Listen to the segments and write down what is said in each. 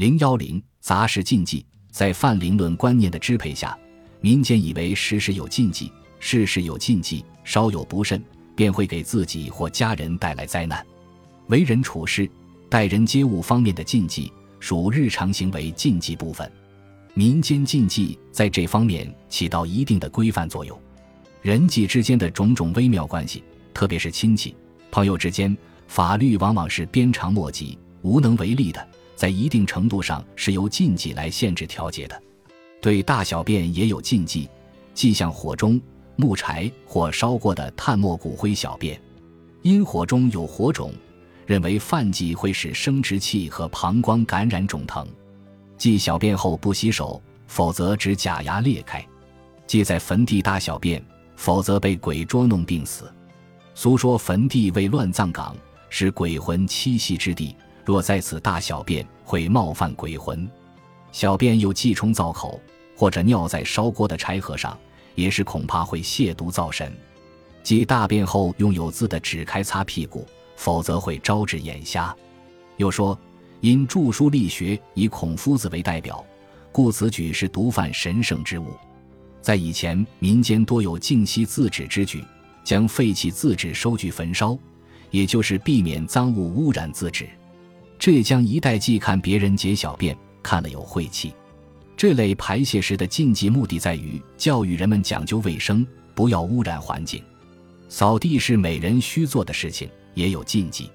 零幺零杂事禁忌，在泛灵论观念的支配下，民间以为时时有禁忌，事事有禁忌，稍有不慎，便会给自己或家人带来灾难。为人处事、待人接物方面的禁忌，属日常行为禁忌部分。民间禁忌在这方面起到一定的规范作用。人际之间的种种微妙关系，特别是亲戚、朋友之间，法律往往是鞭长莫及、无能为力的。在一定程度上是由禁忌来限制调节的，对大小便也有禁忌，即像火中木柴或烧过的炭末骨灰小便，因火中有火种，认为犯忌会使生殖器和膀胱感染肿疼，即小便后不洗手，否则指假牙裂开；即在坟地大小便，否则被鬼捉弄病死。俗说坟地为乱葬岗，是鬼魂栖息之地。若在此大小便，会冒犯鬼魂；小便又忌冲灶口，或者尿在烧锅的柴禾上，也是恐怕会亵渎灶神。即大便后用有字的纸开擦屁股，否则会招致眼瞎。又说，因著书立学以孔夫子为代表，故此举是毒犯神圣之物。在以前，民间多有净息字纸之举，将废弃字纸收据焚烧，也就是避免赃物污染字纸。浙江一带忌看别人解小便，看了有晦气。这类排泄时的禁忌目的在于教育人们讲究卫生，不要污染环境。扫地是每人需做的事情，也有禁忌。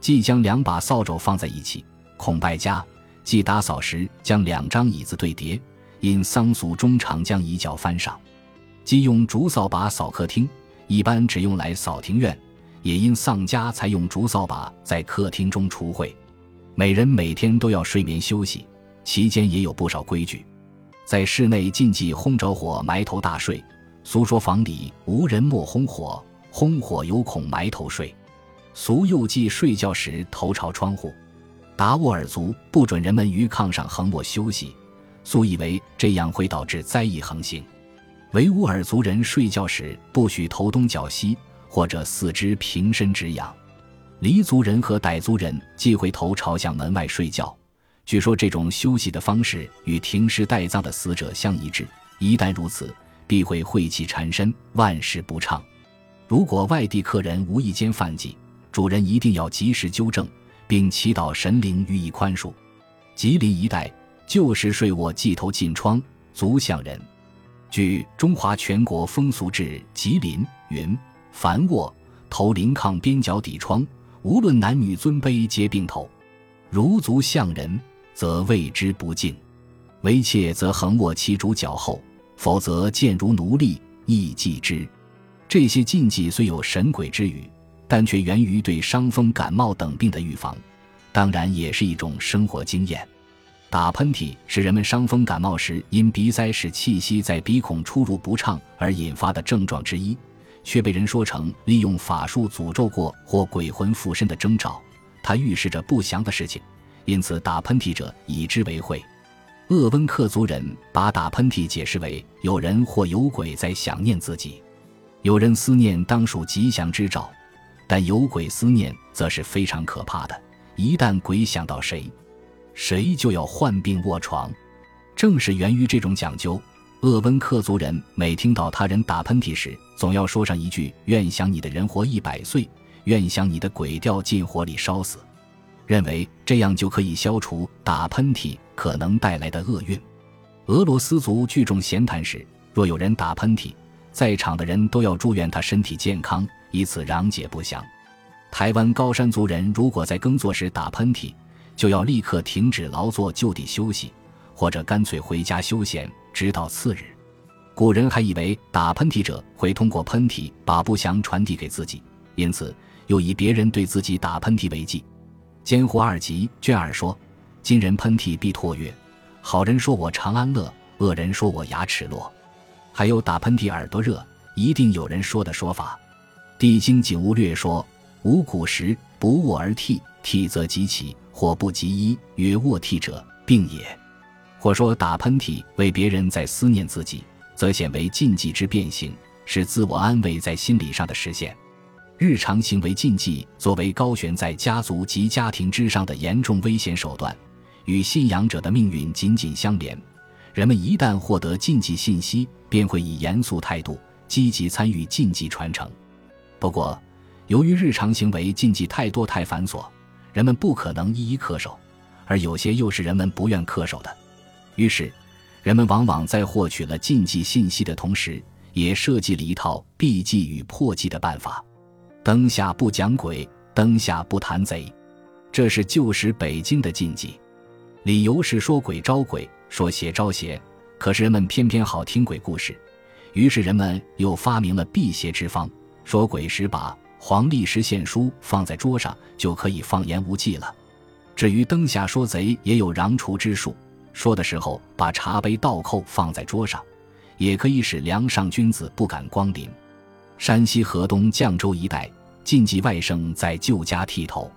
即将两把扫帚放在一起，恐败家；即打扫时将两张椅子对叠，因丧俗中常将一脚翻上。即用竹扫把扫客厅，一般只用来扫庭院，也因丧家才用竹扫把在客厅中除秽。每人每天都要睡眠休息，期间也有不少规矩。在室内禁忌烘着火埋头大睡，俗说房里无人莫烘火，烘火有恐埋头睡。俗又忌睡觉时头朝窗户。达斡尔族不准人们于炕上横卧休息，素以为这样会导致灾异横行。维吾尔族人睡觉时不许头东脚西，或者四肢平伸直仰。黎族人和傣族人忌讳头朝向门外睡觉，据说这种休息的方式与停尸待葬的死者相一致。一旦如此，必会晦气缠身，万事不畅。如果外地客人无意间犯忌，主人一定要及时纠正，并祈祷神灵予以宽恕。吉林一带旧时睡卧忌头近窗，足向人。据《中华全国风俗志·吉林》云：凡卧头临炕边角底窗。无论男女尊卑皆并头，如足向人，则谓之不敬；为妾则横卧其主脚后，否则见如奴隶，亦忌之。这些禁忌虽有神鬼之语，但却源于对伤风感冒等病的预防，当然也是一种生活经验。打喷嚏是人们伤风感冒时因鼻塞使气息在鼻孔出入不畅而引发的症状之一。却被人说成利用法术诅咒过或鬼魂附身的征兆，它预示着不祥的事情，因此打喷嚏者以之为讳。鄂温克族人把打喷嚏解释为有人或有鬼在想念自己，有人思念当属吉祥之兆，但有鬼思念则是非常可怕的。一旦鬼想到谁，谁就要患病卧床。正是源于这种讲究。鄂温克族人每听到他人打喷嚏时，总要说上一句：“愿想你的人活一百岁，愿想你的鬼掉进火里烧死。”认为这样就可以消除打喷嚏可能带来的厄运。俄罗斯族聚众闲谈时，若有人打喷嚏，在场的人都要祝愿他身体健康，以此攘解不祥。台湾高山族人如果在耕作时打喷嚏，就要立刻停止劳作，就地休息，或者干脆回家休闲。直到次日，古人还以为打喷嚏者会通过喷嚏把不祥传递给自己，因此又以别人对自己打喷嚏为忌。监护二集卷二说：“今人喷嚏必唾月，好人说我长安乐，恶人说我牙齿落。”还有打喷嚏耳朵热，一定有人说的说法。《地经景物略》说：“吾古时不卧而涕，涕则急起，或不及衣，曰卧涕者病也。”或说打喷嚏为别人在思念自己，则显为禁忌之变形，是自我安慰在心理上的实现。日常行为禁忌作为高悬在家族及家庭之上的严重危险手段，与信仰者的命运紧紧相连。人们一旦获得禁忌信息，便会以严肃态度积极参与禁忌传承。不过，由于日常行为禁忌太多太繁琐，人们不可能一一恪守，而有些又是人们不愿恪守的。于是，人们往往在获取了禁忌信息的同时，也设计了一套避忌与破忌的办法。灯下不讲鬼，灯下不谈贼，这是旧时北京的禁忌。理由是说鬼招鬼，说邪招邪。可是人们偏偏好听鬼故事，于是人们又发明了辟邪之方。说鬼时把黄历时献书放在桌上，就可以放言无忌了。至于灯下说贼，也有禳除之术。说的时候把茶杯倒扣放在桌上，也可以使梁上君子不敢光临。山西河东绛州一带禁忌外甥在旧家剃头，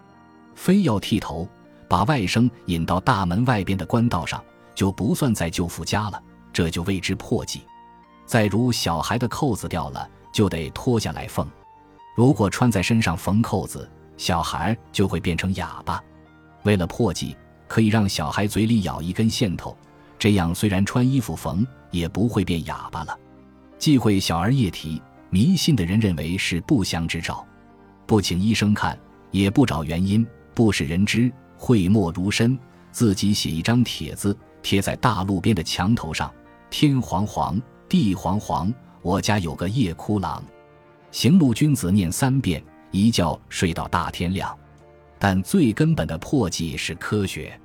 非要剃头，把外甥引到大门外边的官道上，就不算在舅父家了，这就为之破忌。再如小孩的扣子掉了，就得脱下来缝，如果穿在身上缝扣子，小孩就会变成哑巴。为了破忌。可以让小孩嘴里咬一根线头，这样虽然穿衣服缝，也不会变哑巴了。忌讳小儿夜啼，迷信的人认为是不祥之兆，不请医生看，也不找原因，不使人知，讳莫如深，自己写一张帖子贴在大路边的墙头上。天黄黄，地黄黄，我家有个夜哭郎。行路君子念三遍，一觉睡到大天亮。但最根本的破忌是科学。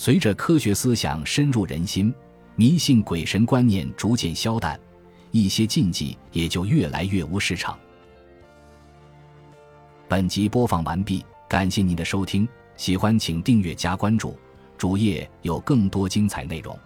随着科学思想深入人心，迷信鬼神观念逐渐消淡，一些禁忌也就越来越无市场。本集播放完毕，感谢您的收听，喜欢请订阅加关注，主页有更多精彩内容。